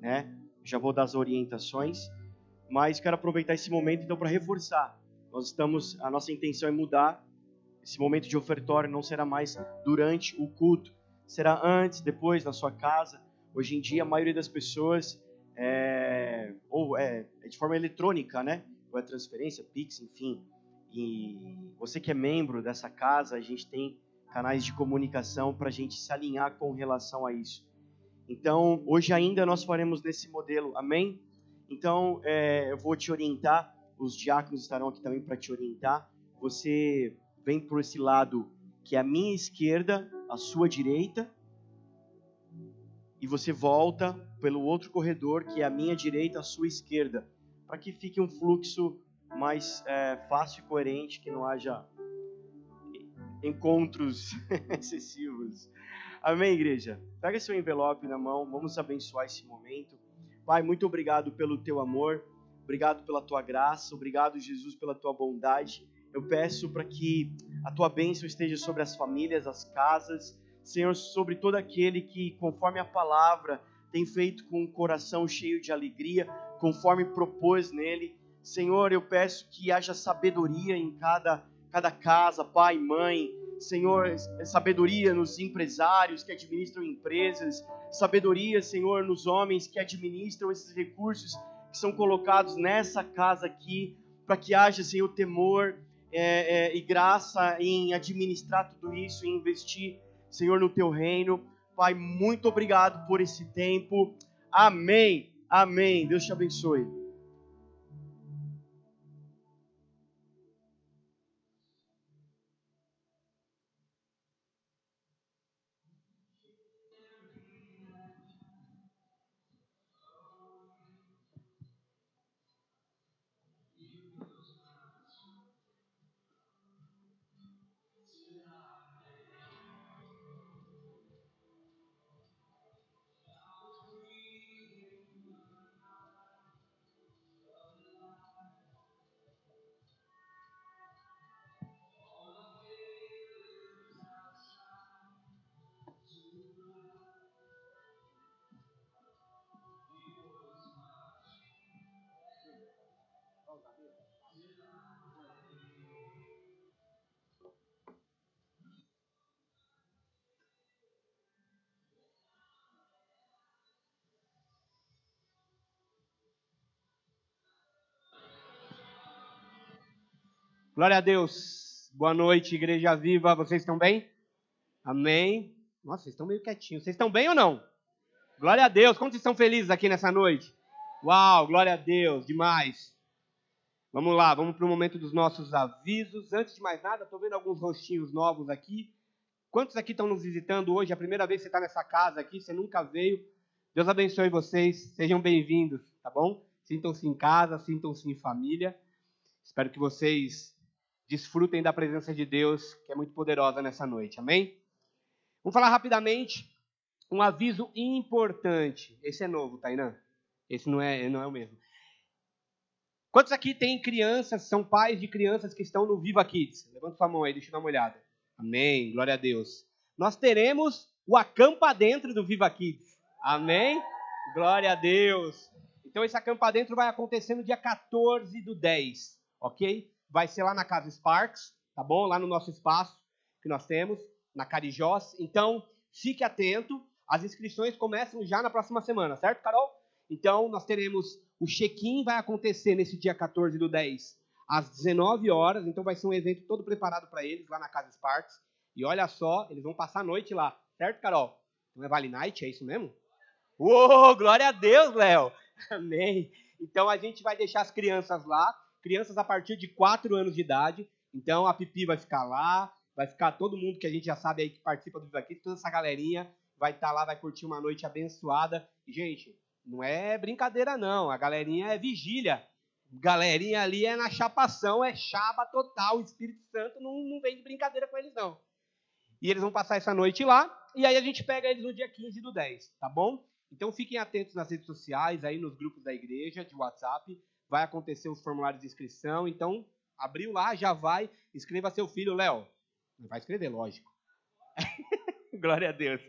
né? Já vou dar as orientações, mas quero aproveitar esse momento então para reforçar. Nós estamos, a nossa intenção é mudar. Esse momento de ofertório não será mais durante o culto, será antes, depois na sua casa. Hoje em dia a maioria das pessoas é, ou é, é de forma eletrônica, né? Ou é transferência, Pix, enfim. E você que é membro dessa casa, a gente tem canais de comunicação para a gente se alinhar com relação a isso. Então, hoje ainda nós faremos nesse modelo, amém? Então, é, eu vou te orientar, os diáconos estarão aqui também para te orientar. Você vem por esse lado que é a minha esquerda, a sua direita, e você volta pelo outro corredor que é a minha direita, a sua esquerda, para que fique um fluxo mais é, fácil e coerente, que não haja encontros excessivos. Amém, igreja? Pega seu envelope na mão, vamos abençoar esse momento. Pai, muito obrigado pelo teu amor, obrigado pela tua graça, obrigado, Jesus, pela tua bondade. Eu peço para que a tua bênção esteja sobre as famílias, as casas, Senhor, sobre todo aquele que, conforme a palavra, tem feito com um coração cheio de alegria, conforme propôs nele. Senhor, eu peço que haja sabedoria em cada, cada casa, pai, mãe, Senhor, sabedoria nos empresários que administram empresas, sabedoria, Senhor, nos homens que administram esses recursos que são colocados nessa casa aqui, para que haja, Senhor, temor é, é, e graça em administrar tudo isso, em investir, Senhor, no teu reino. Pai, muito obrigado por esse tempo. Amém. Amém. Deus te abençoe. Glória a Deus. Boa noite, Igreja Viva. Vocês estão bem? Amém. Nossa, vocês estão meio quietinhos. Vocês estão bem ou não? Glória a Deus. Quantos estão felizes aqui nessa noite? Uau, glória a Deus, demais. Vamos lá, vamos para o momento dos nossos avisos. Antes de mais nada, estou vendo alguns rostinhos novos aqui. Quantos aqui estão nos visitando hoje? É a primeira vez que você está nessa casa aqui, você nunca veio. Deus abençoe vocês, sejam bem-vindos, tá bom? Sintam-se em casa, sintam-se em família. Espero que vocês desfrutem da presença de Deus, que é muito poderosa nessa noite. Amém? Vamos falar rapidamente um aviso importante. Esse é novo, Tainã. Esse não é, não é o mesmo. Quantos aqui têm crianças, são pais de crianças que estão no Viva Kids? Levanta sua mão aí, deixa eu dar uma olhada. Amém, glória a Deus. Nós teremos o Acampa Dentro do Viva Kids. Amém? Glória a Deus. Então esse Acampa Dentro vai acontecer no dia 14 do 10, ok? Vai ser lá na Casa Sparks, tá bom? Lá no nosso espaço que nós temos, na Carijós. Então, fique atento. As inscrições começam já na próxima semana, certo, Carol? Então, nós teremos o check-in vai acontecer nesse dia 14 do 10, às 19 horas. Então, vai ser um evento todo preparado para eles lá na Casa Sparks. E olha só, eles vão passar a noite lá, certo, Carol? Não é Vale Night, é isso mesmo? Uou, glória a Deus, Léo! Amém! Então, a gente vai deixar as crianças lá crianças a partir de 4 anos de idade. Então a Pipi vai ficar lá, vai ficar todo mundo que a gente já sabe aí que participa do Viva aqui, toda essa galerinha vai estar tá lá, vai curtir uma noite abençoada. Gente, não é brincadeira não, a galerinha é vigília. Galerinha ali é na chapação, é chaba total, o Espírito Santo não, não vem de brincadeira com eles não. E eles vão passar essa noite lá, e aí a gente pega eles no dia 15 do 10, tá bom? Então fiquem atentos nas redes sociais, aí nos grupos da igreja, de WhatsApp, vai acontecer os formulários de inscrição. Então, abriu lá, já vai, escreva seu filho, Léo. Vai escrever, lógico. Glória a Deus.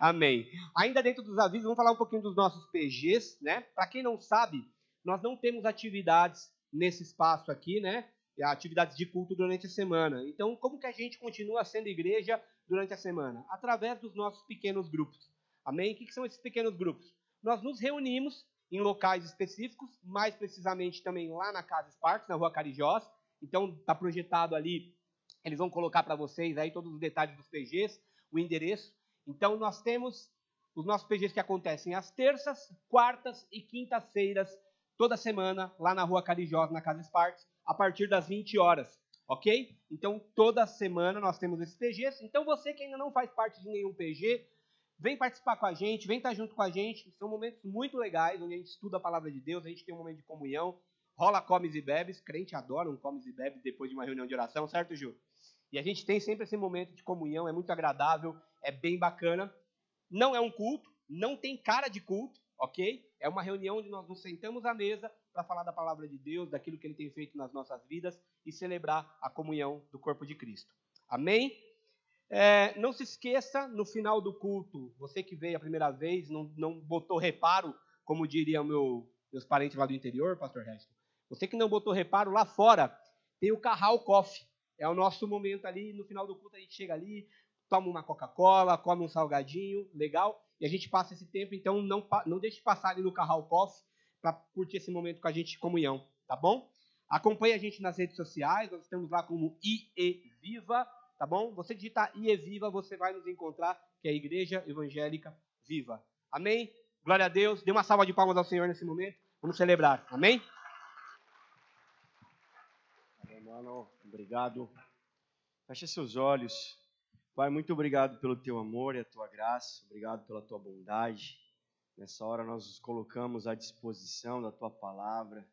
Amém. Ainda dentro dos avisos, vamos falar um pouquinho dos nossos PGs, né? Para quem não sabe, nós não temos atividades nesse espaço aqui, né? Atividades de culto durante a semana. Então, como que a gente continua sendo igreja durante a semana? Através dos nossos pequenos grupos. Amém? O que, que são esses pequenos grupos? Nós nos reunimos em locais específicos, mais precisamente também lá na Casa Sparks, na Rua Carijós. Então, está projetado ali, eles vão colocar para vocês aí todos os detalhes dos PGs, o endereço. Então, nós temos os nossos PGs que acontecem às terças, quartas e quintas-feiras, toda semana, lá na Rua Carijós, na Casa Sparks, a partir das 20 horas, ok? Então, toda semana nós temos esses PGs. Então, você que ainda não faz parte de nenhum PG, Vem participar com a gente, vem estar junto com a gente. São momentos muito legais, onde a gente estuda a palavra de Deus, a gente tem um momento de comunhão, rola comes e bebes. Crente adora um comes e bebes depois de uma reunião de oração, certo, Ju? E a gente tem sempre esse momento de comunhão, é muito agradável, é bem bacana. Não é um culto, não tem cara de culto, ok? É uma reunião onde nós nos sentamos à mesa para falar da palavra de Deus, daquilo que ele tem feito nas nossas vidas e celebrar a comunhão do corpo de Cristo. Amém? É, não se esqueça, no final do culto, você que veio a primeira vez, não, não botou reparo, como diriam meu, meus parentes lá do interior, pastor Resto. Você que não botou reparo, lá fora tem o Carral Coffee. É o nosso momento ali, no final do culto a gente chega ali, toma uma Coca-Cola, come um salgadinho, legal, e a gente passa esse tempo, então não, não deixe de passar ali no Carral Coffee para curtir esse momento com a gente de comunhão, tá bom? Acompanhe a gente nas redes sociais, nós estamos lá como IE Viva, tá bom? Você digitar IE Viva, você vai nos encontrar, que é a Igreja Evangélica Viva. Amém? Glória a Deus. Dê uma salva de palmas ao Senhor nesse momento. Vamos celebrar. Amém? Amém, mano. Obrigado. Feche seus olhos. Pai, muito obrigado pelo teu amor e a tua graça. Obrigado pela tua bondade. Nessa hora nós nos colocamos à disposição da tua palavra.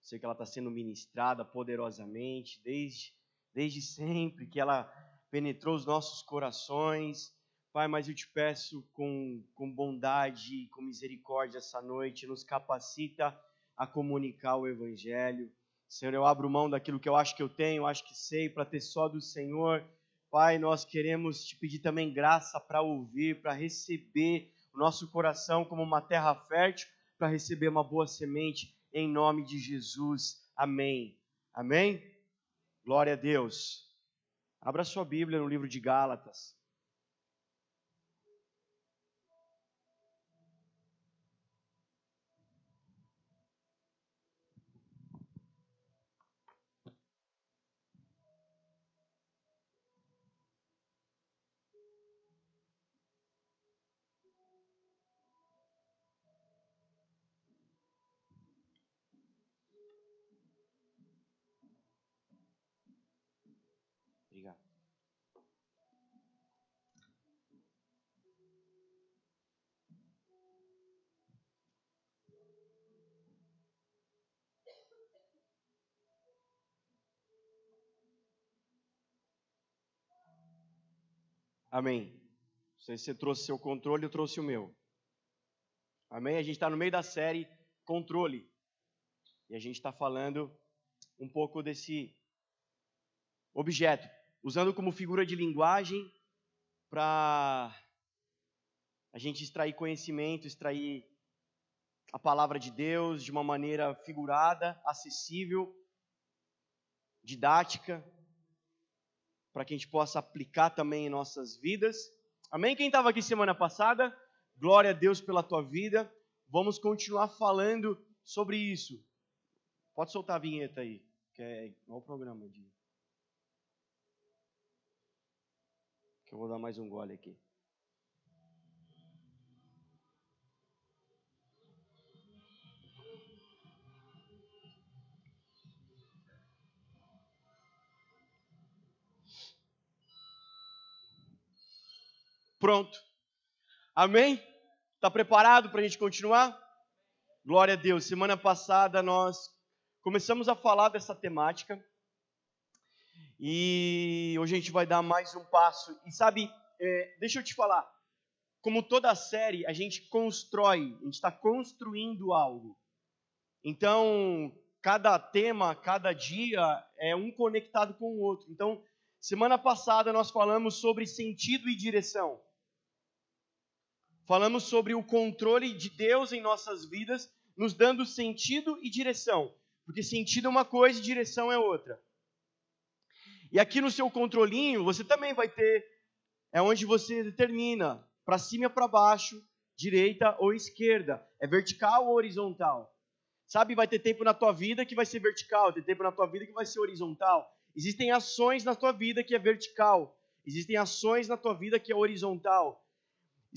Sei que ela está sendo ministrada poderosamente desde, desde sempre, que ela penetrou os nossos corações. Pai, mas eu te peço com, com bondade com misericórdia essa noite, nos capacita a comunicar o Evangelho. Senhor, eu abro mão daquilo que eu acho que eu tenho, acho que sei, para ter só do Senhor. Pai, nós queremos te pedir também graça para ouvir, para receber o nosso coração como uma terra fértil, para receber uma boa semente, em nome de Jesus. Amém. Amém? Glória a Deus. Abra sua Bíblia no livro de Gálatas. Amém. Não sei se você trouxe seu controle, eu trouxe o meu. Amém? A gente está no meio da série Controle. E a gente está falando um pouco desse objeto, usando como figura de linguagem para a gente extrair conhecimento, extrair a palavra de Deus de uma maneira figurada, acessível, didática, para que a gente possa aplicar também em nossas vidas. Amém? Quem estava aqui semana passada, glória a Deus pela tua vida. Vamos continuar falando sobre isso. Pode soltar a vinheta aí, que é igual o programa de. Que eu vou dar mais um gole aqui. Pronto. Amém? Está preparado para a gente continuar? Glória a Deus. Semana passada nós começamos a falar dessa temática e hoje a gente vai dar mais um passo. E sabe, é, deixa eu te falar, como toda série, a gente constrói, a gente está construindo algo. Então, cada tema, cada dia é um conectado com o outro. Então, semana passada nós falamos sobre sentido e direção. Falamos sobre o controle de Deus em nossas vidas, nos dando sentido e direção. Porque sentido é uma coisa e direção é outra. E aqui no seu controlinho, você também vai ter, é onde você determina, para cima e para baixo, direita ou esquerda. É vertical ou horizontal. Sabe, vai ter tempo na tua vida que vai ser vertical, tem tempo na tua vida que vai ser horizontal. Existem ações na tua vida que é vertical. Existem ações na tua vida que é horizontal.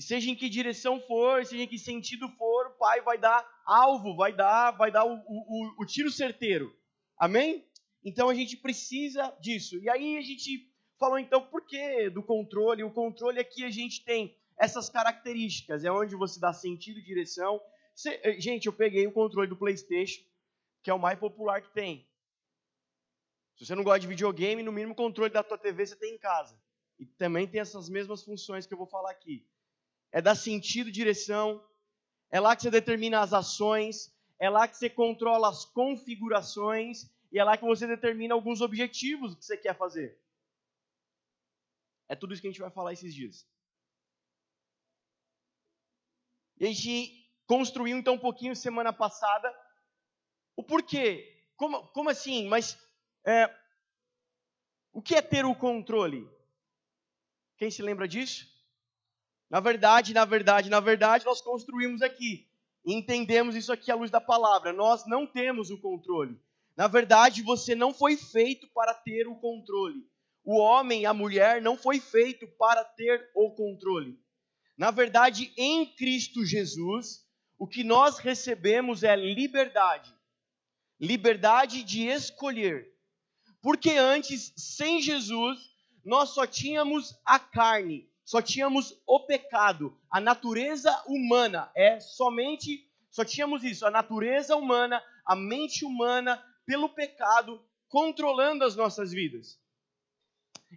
E seja em que direção for, seja em que sentido for, o Pai vai dar alvo, vai dar, vai dar o, o, o tiro certeiro. Amém? Então a gente precisa disso. E aí a gente falou então por que do controle? O controle aqui a gente tem essas características, é onde você dá sentido e direção. Eh, gente, eu peguei o controle do PlayStation, que é o mais popular que tem. Se você não gosta de videogame, no mínimo o controle da tua TV você tem em casa. E também tem essas mesmas funções que eu vou falar aqui. É dar sentido, direção. É lá que você determina as ações. É lá que você controla as configurações. E é lá que você determina alguns objetivos que você quer fazer. É tudo isso que a gente vai falar esses dias. E a gente construiu então um pouquinho semana passada o porquê. Como, como assim? Mas é, o que é ter o controle? Quem se lembra disso? Na verdade, na verdade, na verdade, nós construímos aqui. Entendemos isso aqui à luz da palavra. Nós não temos o controle. Na verdade, você não foi feito para ter o controle. O homem, a mulher, não foi feito para ter o controle. Na verdade, em Cristo Jesus, o que nós recebemos é liberdade. Liberdade de escolher. Porque antes, sem Jesus, nós só tínhamos a carne, só tínhamos o pecado, a natureza humana. É somente, só tínhamos isso, a natureza humana, a mente humana, pelo pecado, controlando as nossas vidas.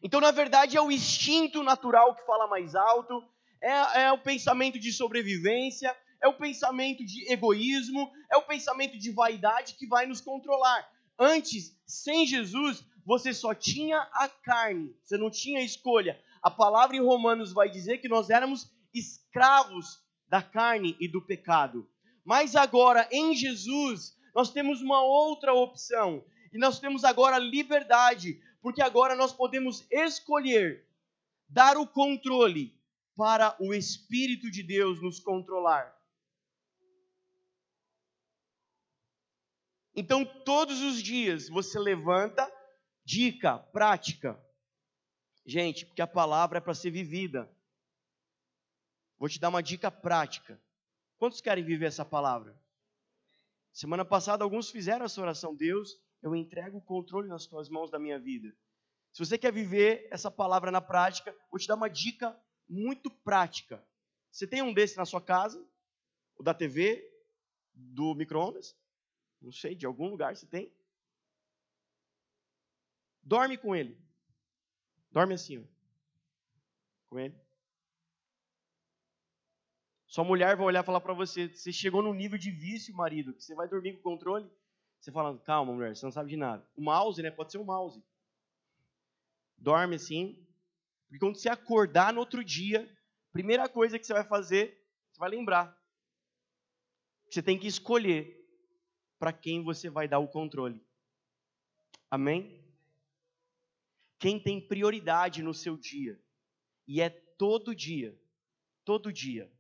Então, na verdade, é o instinto natural que fala mais alto, é, é, o pensamento de sobrevivência, é o pensamento de egoísmo, é o pensamento de vaidade que vai nos controlar. Antes, sem Jesus, você só tinha a carne, você não tinha escolha. A palavra em Romanos vai dizer que nós éramos escravos da carne e do pecado. Mas agora, em Jesus, nós temos uma outra opção. E nós temos agora liberdade, porque agora nós podemos escolher dar o controle para o Espírito de Deus nos controlar. Então, todos os dias você levanta, dica, prática. Gente, porque a palavra é para ser vivida. Vou te dar uma dica prática. Quantos querem viver essa palavra? Semana passada, alguns fizeram essa oração. Deus, eu entrego o controle nas tuas mãos da minha vida. Se você quer viver essa palavra na prática, vou te dar uma dica muito prática. Você tem um desse na sua casa? O da TV? Do micro-ondas? Não sei, de algum lugar você tem? Dorme com ele. Dorme assim, ó. Com ele. Sua mulher vai olhar e falar para você: você chegou num nível de vício, marido, que você vai dormir com o controle. Você fala: calma, mulher, você não sabe de nada. O mouse, né? Pode ser um mouse. Dorme assim. Porque quando você acordar no outro dia, primeira coisa que você vai fazer, você vai lembrar. Você tem que escolher para quem você vai dar o controle. Amém? Quem tem prioridade no seu dia, e é todo dia, todo dia,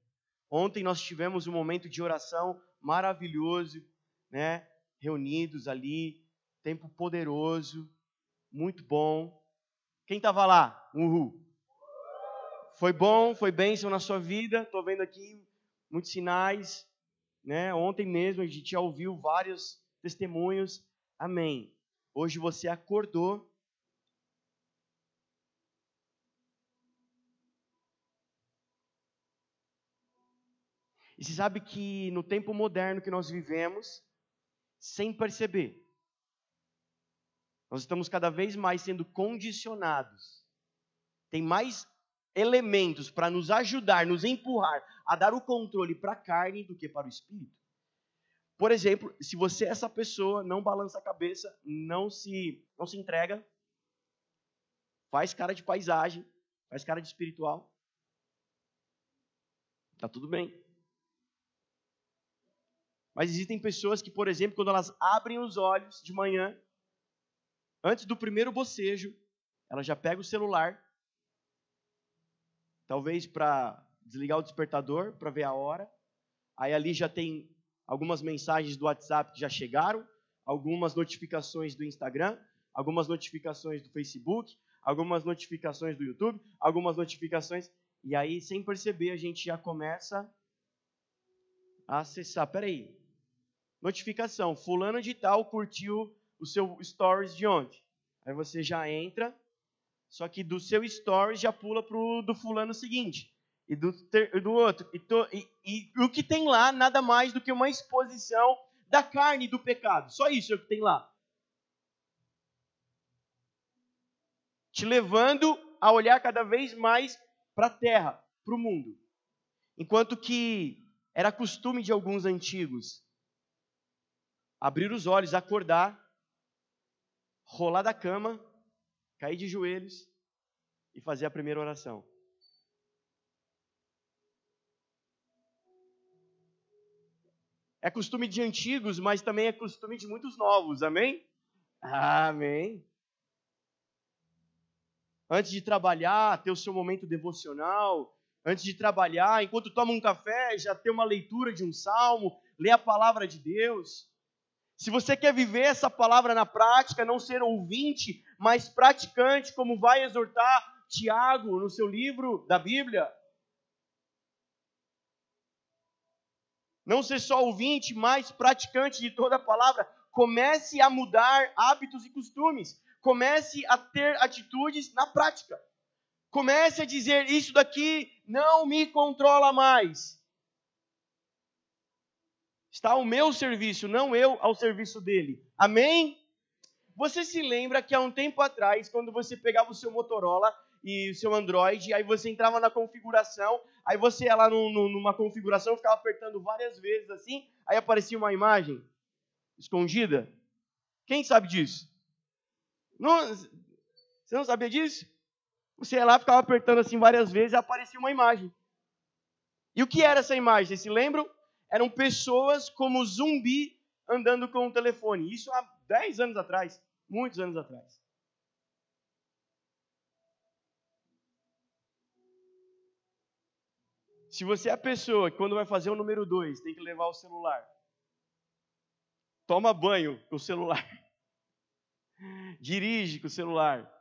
Ontem nós tivemos um momento de oração maravilhoso, né? Reunidos ali, tempo poderoso, muito bom. Quem estava lá? Uhul. Foi bom, foi bênção na sua vida. Estou vendo aqui muitos sinais. Né? Ontem mesmo a gente já ouviu vários testemunhos. Amém. Hoje você acordou E você sabe que no tempo moderno que nós vivemos, sem perceber, nós estamos cada vez mais sendo condicionados. Tem mais elementos para nos ajudar, nos empurrar a dar o controle para a carne do que para o espírito. Por exemplo, se você é essa pessoa, não balança a cabeça, não se, não se entrega, faz cara de paisagem, faz cara de espiritual, Tá tudo bem. Mas existem pessoas que, por exemplo, quando elas abrem os olhos de manhã, antes do primeiro bocejo, ela já pega o celular, talvez para desligar o despertador, para ver a hora. Aí ali já tem algumas mensagens do WhatsApp que já chegaram, algumas notificações do Instagram, algumas notificações do Facebook, algumas notificações do YouTube, algumas notificações. E aí, sem perceber, a gente já começa a acessar. Peraí, notificação, fulano de tal curtiu o seu stories de ontem. Aí você já entra, só que do seu stories já pula pro do fulano seguinte. E do, ter, do outro. E, to, e, e o que tem lá nada mais do que uma exposição da carne do pecado. Só isso é o que tem lá. Te levando a olhar cada vez mais para a terra, para o mundo. Enquanto que era costume de alguns antigos abrir os olhos, acordar, rolar da cama, cair de joelhos e fazer a primeira oração. É costume de antigos, mas também é costume de muitos novos, amém? Amém. Antes de trabalhar, ter o seu momento devocional, antes de trabalhar, enquanto toma um café, já ter uma leitura de um salmo, ler a palavra de Deus. Se você quer viver essa palavra na prática, não ser ouvinte, mas praticante, como vai exortar Tiago no seu livro da Bíblia. Não ser só ouvinte, mas praticante de toda a palavra. Comece a mudar hábitos e costumes. Comece a ter atitudes na prática. Comece a dizer: Isso daqui não me controla mais está ao meu serviço, não eu ao serviço dele. Amém? Você se lembra que há um tempo atrás, quando você pegava o seu Motorola e o seu Android, aí você entrava na configuração, aí você ia lá no, no, numa configuração, ficava apertando várias vezes assim, aí aparecia uma imagem escondida? Quem sabe disso? Não, você não sabia disso? Você ia lá, ficava apertando assim várias vezes e aparecia uma imagem. E o que era essa imagem? Vocês se lembram? Eram pessoas como zumbi andando com o telefone. Isso há 10 anos atrás, muitos anos atrás. Se você é a pessoa que quando vai fazer o número 2 tem que levar o celular, toma banho com o celular, dirige com o celular,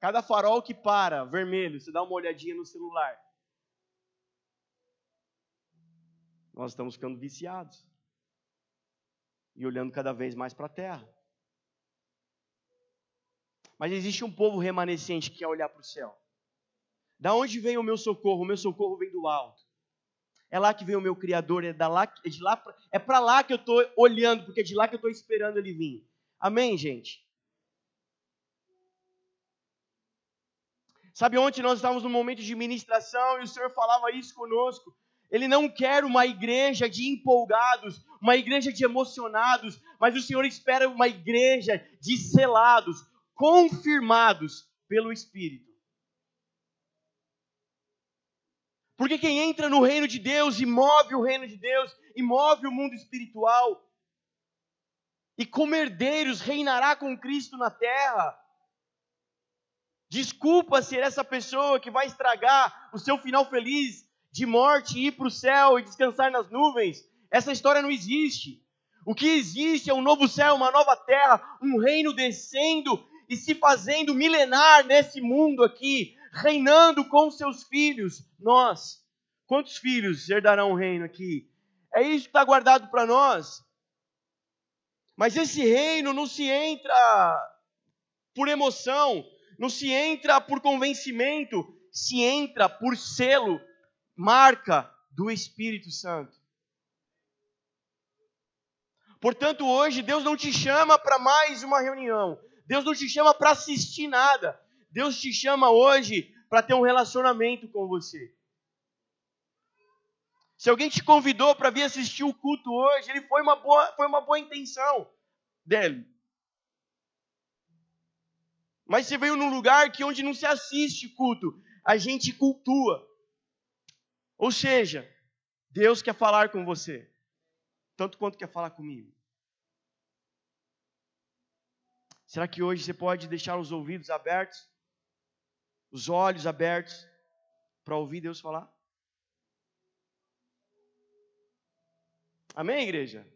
cada farol que para, vermelho, você dá uma olhadinha no celular. Nós estamos ficando viciados e olhando cada vez mais para a terra. Mas existe um povo remanescente que quer olhar para o céu. Da onde vem o meu socorro? O meu socorro vem do alto. É lá que vem o meu Criador, é, da lá, é de lá é para lá que eu estou olhando, porque é de lá que eu estou esperando ele vir. Amém, gente? Sabe, ontem nós estávamos num momento de ministração e o Senhor falava isso conosco. Ele não quer uma igreja de empolgados, uma igreja de emocionados, mas o Senhor espera uma igreja de selados, confirmados pelo Espírito. Porque quem entra no reino de Deus e move o reino de Deus, e move o mundo espiritual, e como herdeiros reinará com Cristo na terra. Desculpa ser essa pessoa que vai estragar o seu final feliz de morte ir para o céu e descansar nas nuvens. Essa história não existe. O que existe é um novo céu, uma nova terra, um reino descendo e se fazendo milenar nesse mundo aqui, reinando com seus filhos. Nós, quantos filhos herdarão o reino aqui? É isso que está guardado para nós. Mas esse reino não se entra por emoção, não se entra por convencimento, se entra por selo marca do Espírito Santo. Portanto, hoje Deus não te chama para mais uma reunião. Deus não te chama para assistir nada. Deus te chama hoje para ter um relacionamento com você. Se alguém te convidou para vir assistir o culto hoje, ele foi uma boa, foi uma boa intenção dele. Mas você veio num lugar que onde não se assiste culto, a gente cultua. Ou seja, Deus quer falar com você, tanto quanto quer falar comigo. Será que hoje você pode deixar os ouvidos abertos, os olhos abertos, para ouvir Deus falar? Amém, igreja?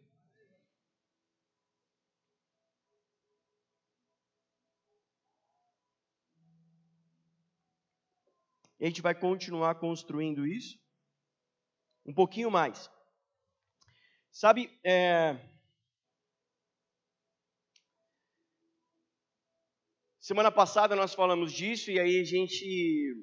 E a gente vai continuar construindo isso um pouquinho mais. Sabe, é, Semana passada nós falamos disso e aí a gente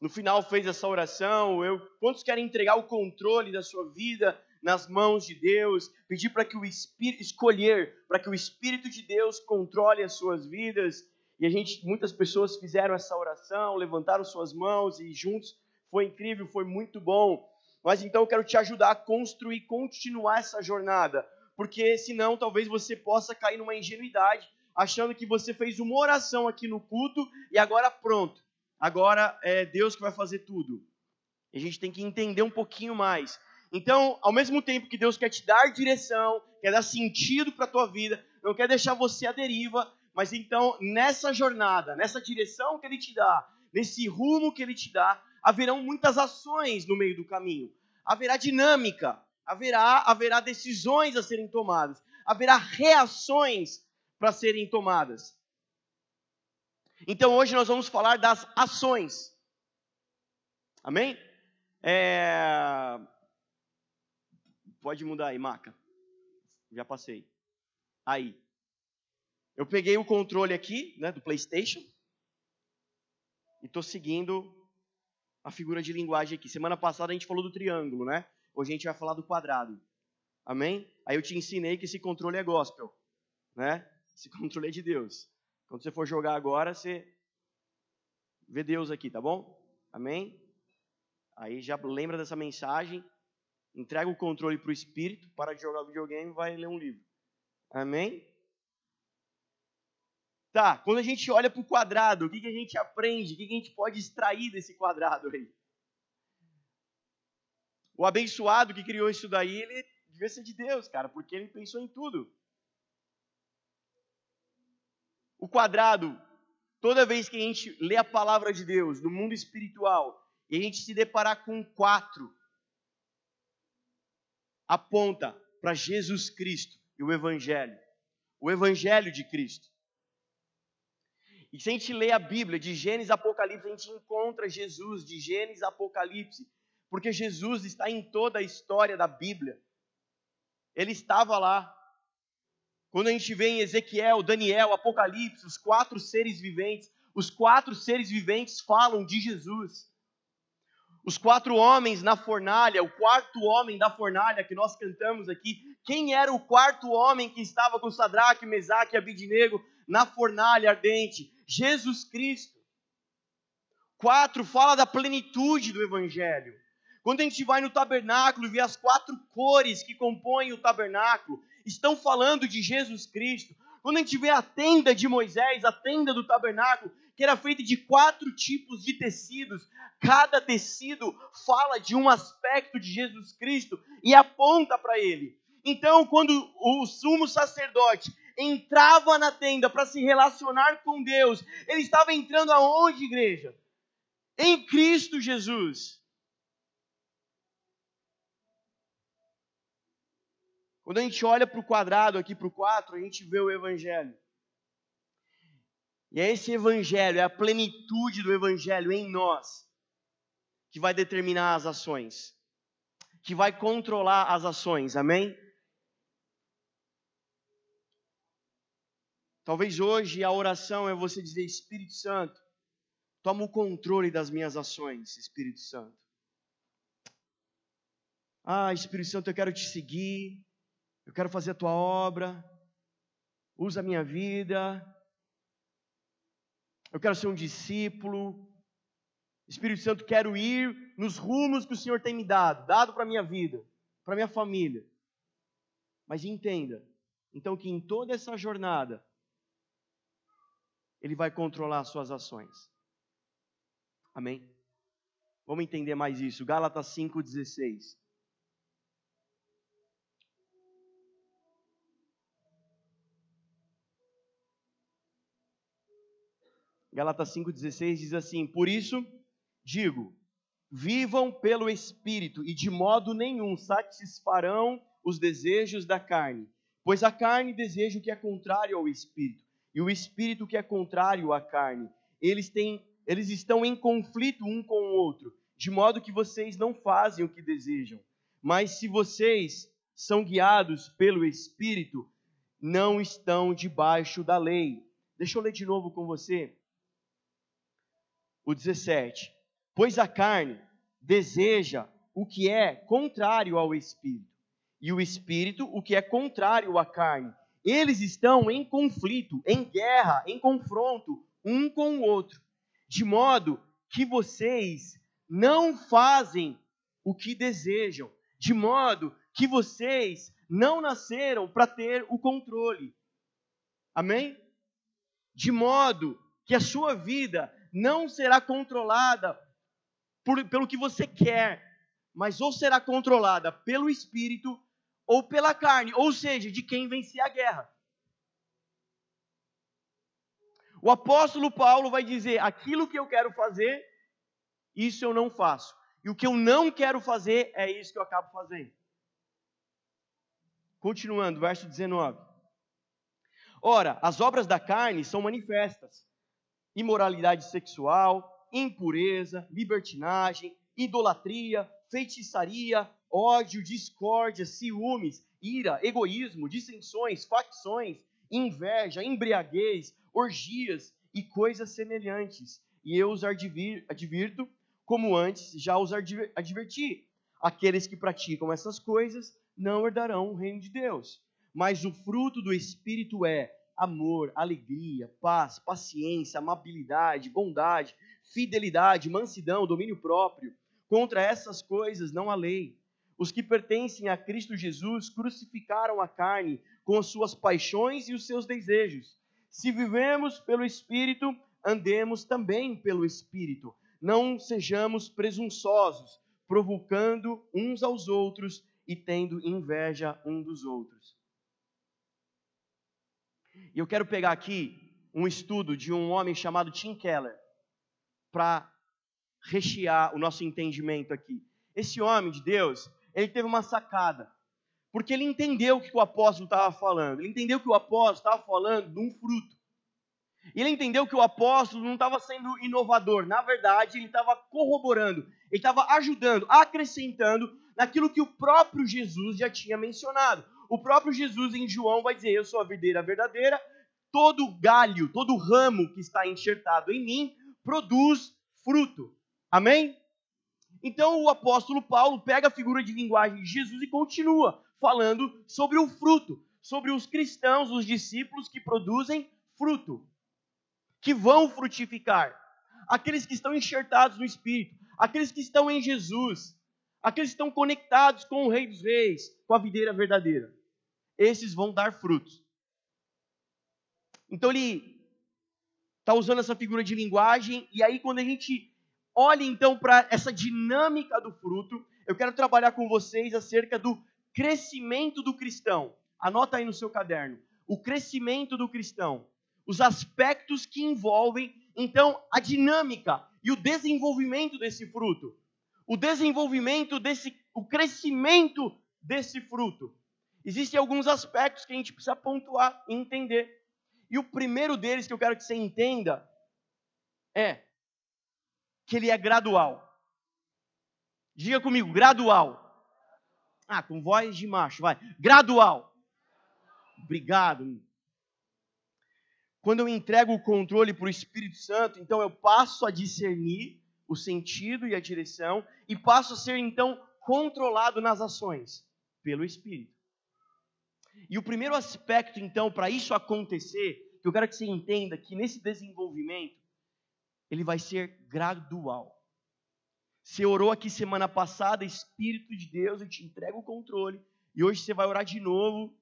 no final fez essa oração. Eu, quantos querem entregar o controle da sua vida nas mãos de Deus? Pedir para que o Espírito escolher para que o Espírito de Deus controle as suas vidas. E a gente, muitas pessoas fizeram essa oração, levantaram suas mãos e juntos foi incrível, foi muito bom. Mas então eu quero te ajudar a construir, continuar essa jornada, porque senão talvez você possa cair numa ingenuidade achando que você fez uma oração aqui no culto e agora pronto. Agora é Deus que vai fazer tudo. a gente tem que entender um pouquinho mais. Então, ao mesmo tempo que Deus quer te dar direção, quer dar sentido para a tua vida, não quer deixar você à deriva, mas então nessa jornada, nessa direção que Ele te dá, nesse rumo que Ele te dá, haverão muitas ações no meio do caminho. Haverá dinâmica, haverá, haverá decisões a serem tomadas, haverá reações para serem tomadas. Então hoje nós vamos falar das ações. Amém? É... Pode mudar aí, Maca. Já passei. Aí. Eu peguei o controle aqui, né, do PlayStation. E estou seguindo a figura de linguagem aqui. Semana passada a gente falou do triângulo, né? Hoje a gente vai falar do quadrado. Amém? Aí eu te ensinei que esse controle é gospel, né? Esse controle é de Deus. Quando você for jogar agora, você vê Deus aqui, tá bom? Amém? Aí já lembra dessa mensagem, entrega o controle para o Espírito, para de jogar videogame e vai ler um livro. Amém? Tá, quando a gente olha para o quadrado, o que, que a gente aprende? O que, que a gente pode extrair desse quadrado aí? O abençoado que criou isso daí, ele devia ser de Deus, cara, porque ele pensou em tudo. O quadrado, toda vez que a gente lê a palavra de Deus no mundo espiritual e a gente se deparar com quatro, aponta para Jesus Cristo e o Evangelho. O Evangelho de Cristo. E se a gente lê a Bíblia de Gênesis a Apocalipse, a gente encontra Jesus de Gênesis a Apocalipse, porque Jesus está em toda a história da Bíblia. Ele estava lá. Quando a gente vê em Ezequiel, Daniel, Apocalipse, os quatro seres viventes, os quatro seres viventes falam de Jesus. Os quatro homens na fornalha, o quarto homem da fornalha que nós cantamos aqui, quem era o quarto homem que estava com Sadraque, Mesaque e Abidinego na fornalha ardente? Jesus Cristo. Quatro fala da plenitude do evangelho. Quando a gente vai no tabernáculo e vê as quatro cores que compõem o tabernáculo, estão falando de Jesus Cristo. Quando a gente vê a tenda de Moisés, a tenda do tabernáculo, que era feita de quatro tipos de tecidos, cada tecido fala de um aspecto de Jesus Cristo e aponta para ele. Então, quando o sumo sacerdote entrava na tenda para se relacionar com Deus, ele estava entrando aonde, igreja? Em Cristo Jesus. Quando a gente olha para o quadrado aqui, para o 4, a gente vê o Evangelho. E é esse Evangelho, é a plenitude do Evangelho em nós, que vai determinar as ações, que vai controlar as ações, amém? Talvez hoje a oração é você dizer: Espírito Santo, toma o controle das minhas ações, Espírito Santo. Ah, Espírito Santo, eu quero te seguir, eu quero fazer a tua obra, usa a minha vida, eu quero ser um discípulo. Espírito Santo, quero ir nos rumos que o Senhor tem me dado, dado para a minha vida, para a minha família. Mas entenda, então, que em toda essa jornada, ele vai controlar as suas ações. Amém? Vamos entender mais isso. Gálatas 5,16. Galatas 5,16 diz assim: Por isso digo, vivam pelo Espírito, e de modo nenhum satisfarão os desejos da carne, pois a carne deseja o que é contrário ao Espírito e o Espírito que é contrário à carne. Eles, têm, eles estão em conflito um com o outro, de modo que vocês não fazem o que desejam. Mas se vocês são guiados pelo Espírito, não estão debaixo da lei. Deixa eu ler de novo com você. O 17. Pois a carne deseja o que é contrário ao Espírito, e o Espírito o que é contrário à carne. Eles estão em conflito, em guerra, em confronto um com o outro, de modo que vocês não fazem o que desejam, de modo que vocês não nasceram para ter o controle. Amém? De modo que a sua vida não será controlada por, pelo que você quer, mas ou será controlada pelo Espírito ou pela carne, ou seja, de quem vencer a guerra. O apóstolo Paulo vai dizer: aquilo que eu quero fazer, isso eu não faço. E o que eu não quero fazer é isso que eu acabo fazendo. Continuando, verso 19. Ora, as obras da carne são manifestas: imoralidade sexual, impureza, libertinagem, idolatria, feitiçaria, ódio, discórdia, ciúmes, ira, egoísmo, dissensões, facções, inveja, embriaguez, orgias e coisas semelhantes. E eu os advirto, como antes já os adverti. Aqueles que praticam essas coisas não herdarão o reino de Deus. Mas o fruto do Espírito é amor, alegria, paz, paciência, amabilidade, bondade, fidelidade, mansidão, domínio próprio. Contra essas coisas não há lei. Os que pertencem a Cristo Jesus crucificaram a carne com as suas paixões e os seus desejos. Se vivemos pelo Espírito, andemos também pelo Espírito. Não sejamos presunçosos, provocando uns aos outros e tendo inveja um dos outros. E eu quero pegar aqui um estudo de um homem chamado Tim Keller para rechear o nosso entendimento aqui. Esse homem de Deus, ele teve uma sacada, porque ele entendeu o que o apóstolo estava falando. Ele entendeu que o apóstolo estava falando de um fruto. Ele entendeu que o apóstolo não estava sendo inovador, na verdade, ele estava corroborando, ele estava ajudando, acrescentando naquilo que o próprio Jesus já tinha mencionado. O próprio Jesus em João vai dizer: Eu sou a videira verdadeira, todo galho, todo ramo que está enxertado em mim produz fruto. Amém? Então o apóstolo Paulo pega a figura de linguagem de Jesus e continua falando sobre o fruto, sobre os cristãos, os discípulos que produzem fruto, que vão frutificar. Aqueles que estão enxertados no Espírito, aqueles que estão em Jesus, aqueles que estão conectados com o Rei dos Reis, com a videira verdadeira. Esses vão dar frutos. Então ele está usando essa figura de linguagem, e aí quando a gente olha então para essa dinâmica do fruto, eu quero trabalhar com vocês acerca do crescimento do cristão. Anota aí no seu caderno. O crescimento do cristão. Os aspectos que envolvem, então, a dinâmica e o desenvolvimento desse fruto. O desenvolvimento desse, o crescimento desse fruto. Existem alguns aspectos que a gente precisa pontuar e entender. E o primeiro deles que eu quero que você entenda é que ele é gradual. Diga comigo, gradual. Ah, com voz de macho, vai. Gradual. Obrigado. Quando eu entrego o controle para o Espírito Santo, então eu passo a discernir o sentido e a direção e passo a ser então controlado nas ações pelo Espírito. E o primeiro aspecto, então, para isso acontecer, que eu quero que você entenda que nesse desenvolvimento, ele vai ser gradual. Você orou aqui semana passada, Espírito de Deus, eu te entrego o controle, e hoje você vai orar de novo,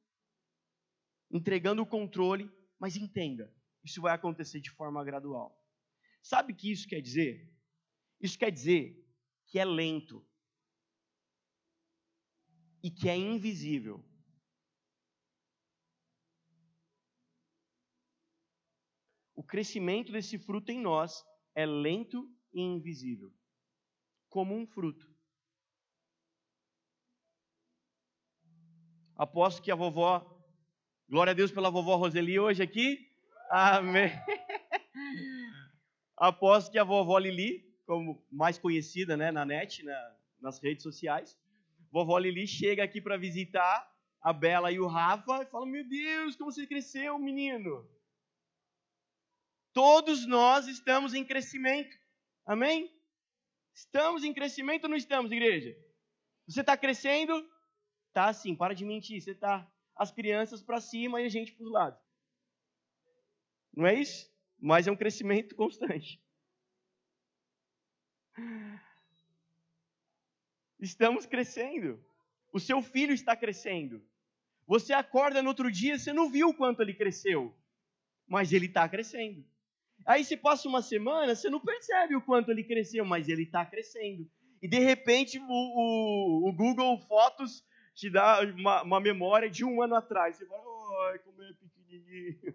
entregando o controle, mas entenda, isso vai acontecer de forma gradual. Sabe o que isso quer dizer? Isso quer dizer que é lento e que é invisível. o crescimento desse fruto em nós é lento e invisível, como um fruto. Aposto que a vovó, glória a Deus pela vovó Roseli hoje aqui. Amém. Aposto que a vovó Lili, como mais conhecida né, na net, na, nas redes sociais, vovó Lili chega aqui para visitar a Bela e o Rafa e fala: Meu Deus, como você cresceu, menino. Todos nós estamos em crescimento. Amém? Estamos em crescimento ou não estamos, igreja? Você está crescendo? Tá sim, para de mentir. Você está as crianças para cima e a gente para os lados. Não é isso? Mas é um crescimento constante. Estamos crescendo. O seu filho está crescendo. Você acorda no outro dia, você não viu o quanto ele cresceu, mas ele está crescendo. Aí se passa uma semana, você não percebe o quanto ele cresceu, mas ele está crescendo. E de repente o, o, o, Google Fotos te dá uma, uma, memória de um ano atrás. Você fala, ai, como é pequenininho.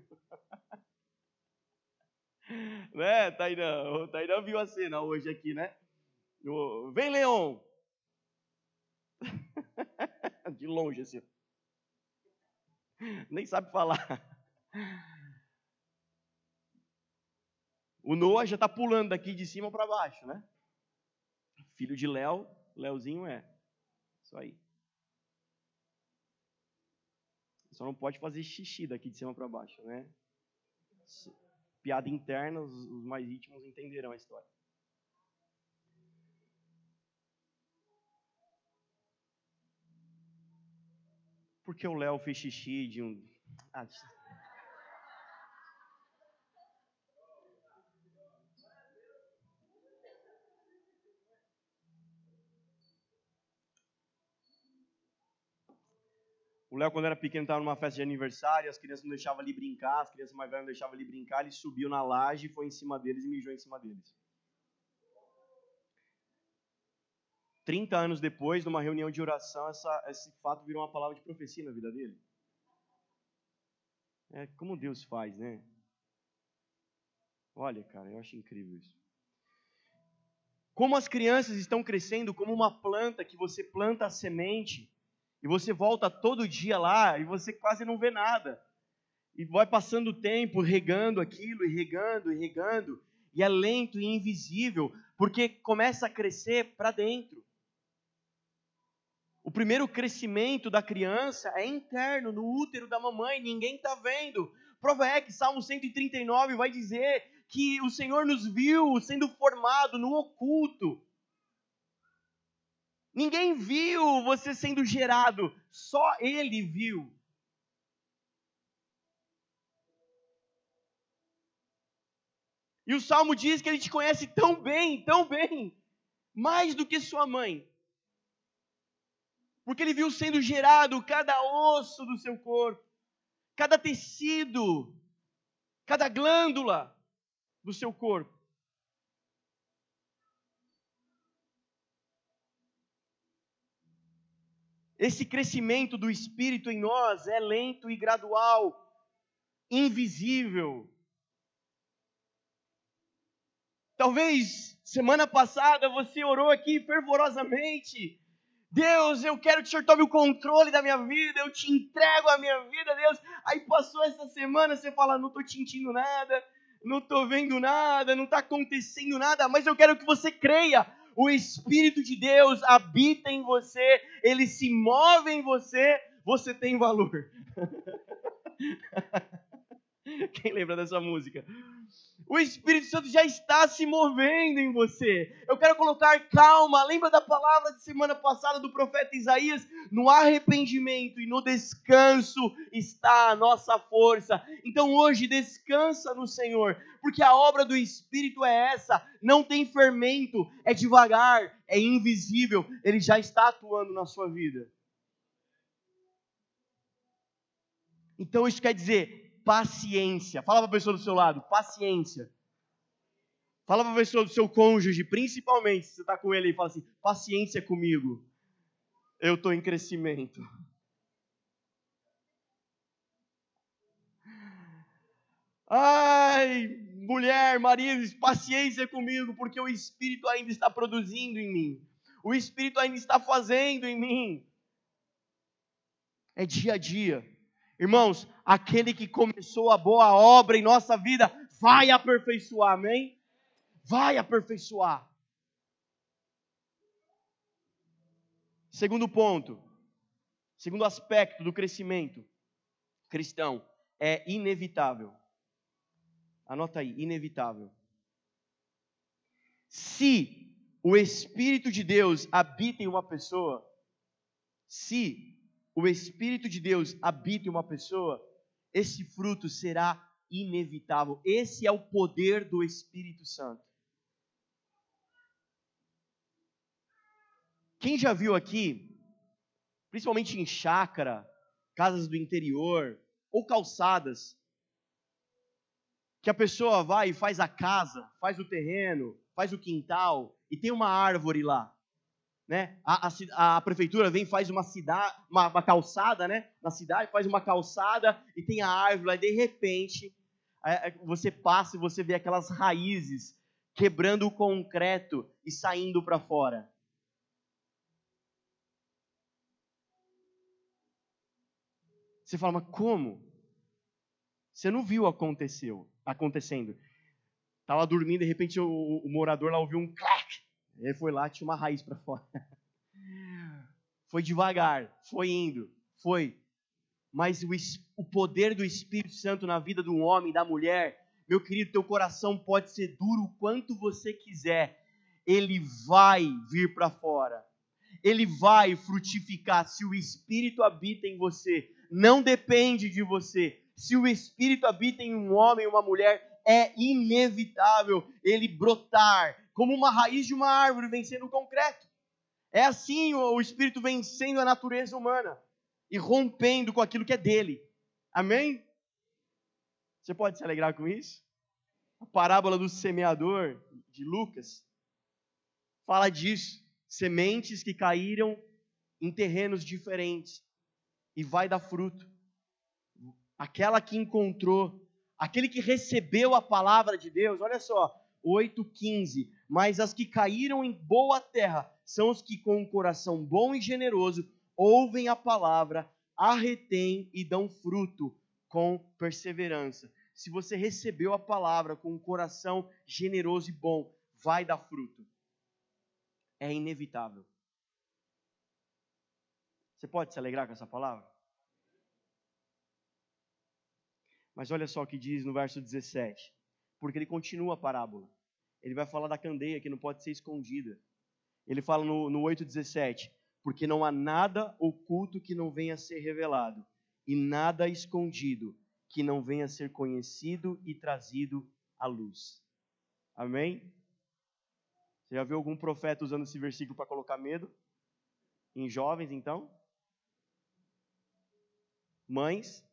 né, Tairã? O Tairã viu a cena hoje aqui, né? Vem, Leon! de longe, assim. Nem sabe falar. O Noah já está pulando daqui de cima para baixo, né? Filho de Léo, Léozinho é. Isso aí. Só não pode fazer xixi daqui de cima para baixo, né? Piada interna, os, mais íntimos entenderão a história. Porque o Léo fez xixi de um. Ah, O Léo, quando era pequeno, estava numa festa de aniversário, as crianças não deixavam ali brincar, as crianças mais velhas não deixavam ali brincar, ele subiu na laje, foi em cima deles e mijou em cima deles. 30 anos depois, numa reunião de oração, essa, esse fato virou uma palavra de profecia na vida dele. É como Deus faz, né? Olha, cara, eu acho incrível isso. Como as crianças estão crescendo como uma planta que você planta a semente e você volta todo dia lá e você quase não vê nada. E vai passando o tempo regando aquilo e regando e regando, e é lento e invisível, porque começa a crescer para dentro. O primeiro crescimento da criança é interno, no útero da mamãe, ninguém está vendo. Prova é que Salmo 139 vai dizer que o Senhor nos viu sendo formado no oculto. Ninguém viu você sendo gerado, só ele viu. E o salmo diz que ele te conhece tão bem, tão bem, mais do que sua mãe. Porque ele viu sendo gerado cada osso do seu corpo, cada tecido, cada glândula do seu corpo. Esse crescimento do Espírito em nós é lento e gradual, invisível. Talvez semana passada você orou aqui fervorosamente. Deus, eu quero que o Senhor tome o controle da minha vida, eu te entrego a minha vida, Deus. Aí passou essa semana, você fala, não estou sentindo nada, não estou vendo nada, não está acontecendo nada, mas eu quero que você creia o Espírito de Deus habita em você, ele se move em você, você tem valor. Quem lembra dessa música? O Espírito Santo já está se movendo em você. Eu quero colocar calma. Lembra da palavra de semana passada do profeta Isaías? No arrependimento e no descanso está a nossa força. Então hoje descansa no Senhor, porque a obra do Espírito é essa. Não tem fermento, é devagar, é invisível. Ele já está atuando na sua vida. Então isso quer dizer paciência. Fala para a pessoa do seu lado, paciência. Fala para a pessoa do seu cônjuge, principalmente, se você está com ele e fala assim, paciência comigo. Eu estou em crescimento. Ai, mulher, marido, paciência comigo, porque o Espírito ainda está produzindo em mim. O Espírito ainda está fazendo em mim. É dia a dia. Irmãos, aquele que começou a boa obra em nossa vida vai aperfeiçoar, amém? Vai aperfeiçoar. Segundo ponto, segundo aspecto do crescimento cristão, é inevitável. Anota aí, inevitável. Se o Espírito de Deus habita em uma pessoa, se o Espírito de Deus habita em uma pessoa, esse fruto será inevitável. Esse é o poder do Espírito Santo. Quem já viu aqui, principalmente em chácara, casas do interior ou calçadas, que a pessoa vai e faz a casa, faz o terreno, faz o quintal e tem uma árvore lá né? A, a, a, prefeitura vem faz uma cidade, uma, uma, calçada, né? Na cidade faz uma calçada e tem a árvore, aí de repente você passa e você vê aquelas raízes quebrando o concreto e saindo para fora. Você fala, mas como? Você não viu aconteceu, acontecendo. Tava dormindo, de repente o, o morador lá ouviu um clac ele foi lá, tinha uma raiz para fora. Foi devagar, foi indo, foi. Mas o, o poder do Espírito Santo na vida do homem, da mulher, meu querido, teu coração pode ser duro o quanto você quiser, ele vai vir para fora. Ele vai frutificar se o Espírito habita em você. Não depende de você. Se o Espírito habita em um homem, uma mulher, é inevitável ele brotar, como uma raiz de uma árvore vencendo o concreto. É assim o Espírito vencendo a natureza humana e rompendo com aquilo que é dele. Amém? Você pode se alegrar com isso? A parábola do semeador de Lucas fala disso. Sementes que caíram em terrenos diferentes e vai dar fruto. Aquela que encontrou, aquele que recebeu a palavra de Deus, olha só, 8,15. Mas as que caíram em boa terra são os que, com um coração bom e generoso, ouvem a palavra, a e dão fruto com perseverança. Se você recebeu a palavra com um coração generoso e bom, vai dar fruto. É inevitável. Você pode se alegrar com essa palavra? Mas olha só o que diz no verso 17. Porque ele continua a parábola ele vai falar da candeia que não pode ser escondida. Ele fala no, no 8,17: Porque não há nada oculto que não venha a ser revelado, e nada escondido que não venha a ser conhecido e trazido à luz. Amém? Você já viu algum profeta usando esse versículo para colocar medo? Em jovens, então? Mães,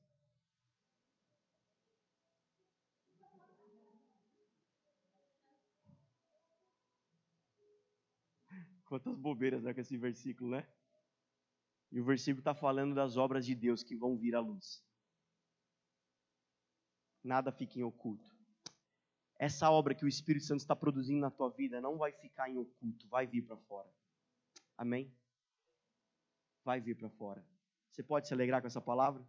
Quantas bobeiras né, com esse versículo, né? E o versículo está falando das obras de Deus que vão vir à luz. Nada fica em oculto. Essa obra que o Espírito Santo está produzindo na tua vida não vai ficar em oculto, vai vir para fora. Amém? Vai vir para fora. Você pode se alegrar com essa palavra?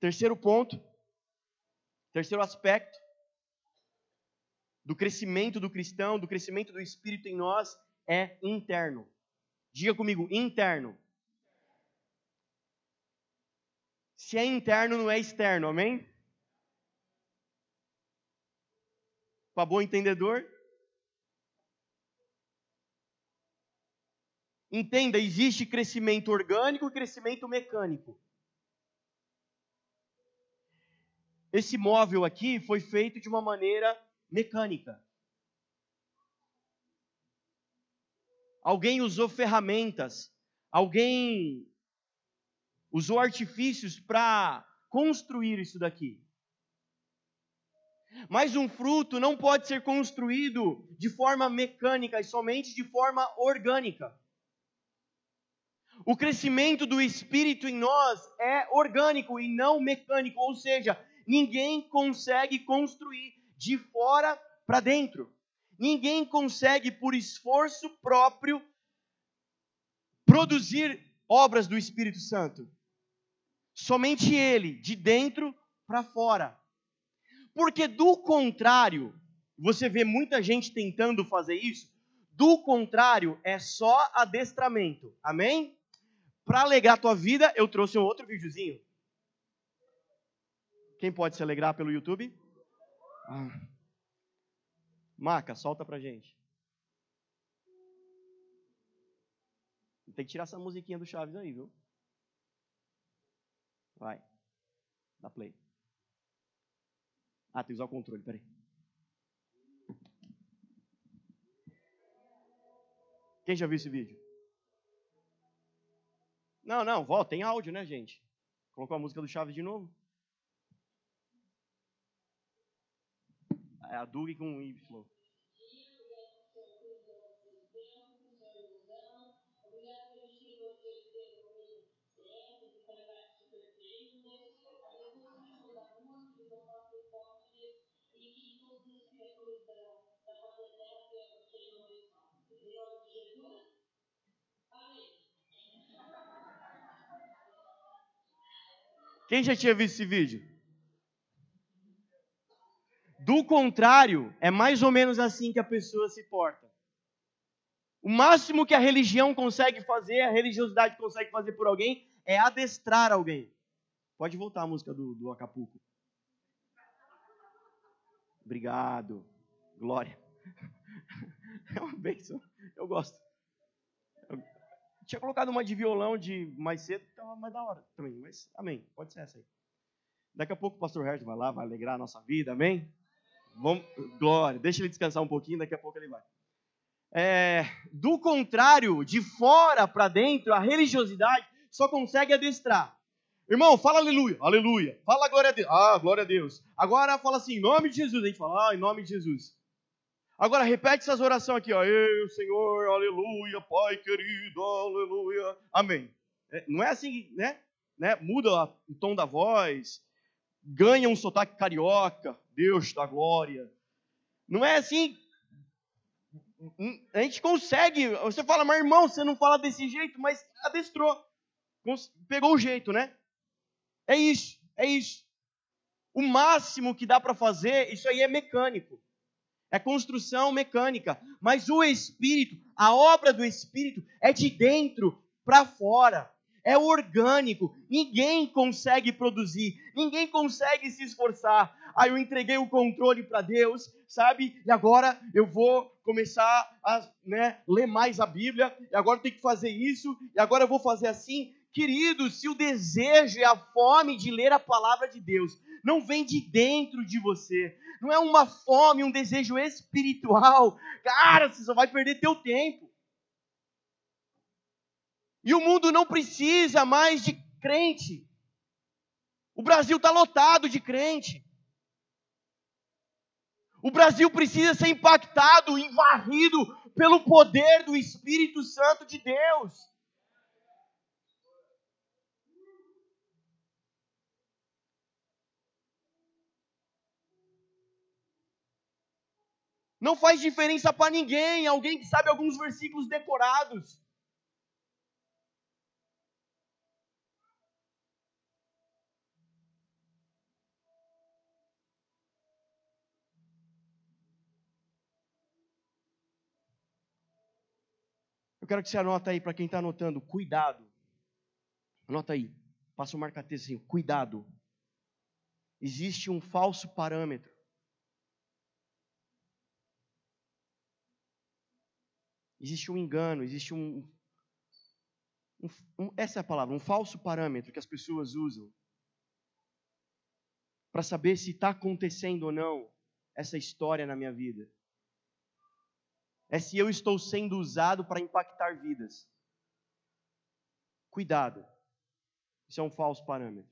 Terceiro ponto, Terceiro aspecto do crescimento do cristão, do crescimento do espírito em nós, é interno. Diga comigo, interno. Se é interno, não é externo, amém? Para bom entendedor? Entenda, existe crescimento orgânico e crescimento mecânico. Esse móvel aqui foi feito de uma maneira mecânica. Alguém usou ferramentas, alguém usou artifícios para construir isso daqui. Mas um fruto não pode ser construído de forma mecânica e somente de forma orgânica. O crescimento do Espírito em nós é orgânico e não mecânico, ou seja, ninguém consegue construir de fora para dentro. Ninguém consegue, por esforço próprio, produzir obras do Espírito Santo. Somente Ele, de dentro para fora. Porque do contrário, você vê muita gente tentando fazer isso, do contrário, é só adestramento. Amém? Para alegrar a tua vida, eu trouxe um outro videozinho. Quem pode se alegrar pelo YouTube? Ah. Maca, solta pra gente. Tem que tirar essa musiquinha do Chaves aí, viu? Vai. Dá play. Ah, tem que usar o controle, peraí. Quem já viu esse vídeo? Não, não, volta, tem áudio, né, gente? Colocou a música do Chaves de novo? É a Doug com Y. Quem já tinha visto esse vídeo? Do contrário, é mais ou menos assim que a pessoa se porta. O máximo que a religião consegue fazer, a religiosidade consegue fazer por alguém, é adestrar alguém. Pode voltar a música do, do Acapulco. Obrigado. Glória. É uma bênção. Eu gosto. Eu tinha colocado uma de violão de mais cedo, então é mais da hora também. Mas amém. Pode ser essa aí. Daqui a pouco o pastor Hertz vai lá, vai alegrar a nossa vida, amém? Vamos, glória, deixa ele descansar um pouquinho, daqui a pouco ele vai. É, do contrário, de fora para dentro, a religiosidade só consegue adestrar. Irmão, fala aleluia, aleluia. Fala glória a Deus. Ah, glória a Deus. Agora fala assim, em nome de Jesus. A gente fala, ah, em nome de Jesus. Agora repete essas orações aqui, ó. Eu, Senhor, aleluia, Pai querido, aleluia. Amém. É, não é assim, né? né? Muda o tom da voz, ganha um sotaque carioca, Deus da glória. Não é assim. A gente consegue. Você fala, mas irmão, você não fala desse jeito, mas adestrou. Pegou o jeito, né? É isso, é isso. O máximo que dá para fazer, isso aí é mecânico. É construção mecânica. Mas o Espírito, a obra do Espírito, é de dentro para fora é orgânico, ninguém consegue produzir, ninguém consegue se esforçar. Aí eu entreguei o controle para Deus, sabe? E agora eu vou começar a né, ler mais a Bíblia, e agora eu tenho que fazer isso, e agora eu vou fazer assim. Queridos, se o desejo e a fome de ler a palavra de Deus não vem de dentro de você, não é uma fome, um desejo espiritual, cara, você só vai perder teu tempo. E o mundo não precisa mais de crente. O Brasil está lotado de crente. O Brasil precisa ser impactado, varrido pelo poder do Espírito Santo de Deus. Não faz diferença para ninguém, alguém que sabe alguns versículos decorados. Quero que você anota aí para quem está anotando, cuidado. Anota aí, passa o marca-texto assim, cuidado. Existe um falso parâmetro. Existe um engano, existe um, um, um essa é a palavra, um falso parâmetro que as pessoas usam para saber se está acontecendo ou não essa história na minha vida é se eu estou sendo usado para impactar vidas. Cuidado, isso é um falso parâmetro.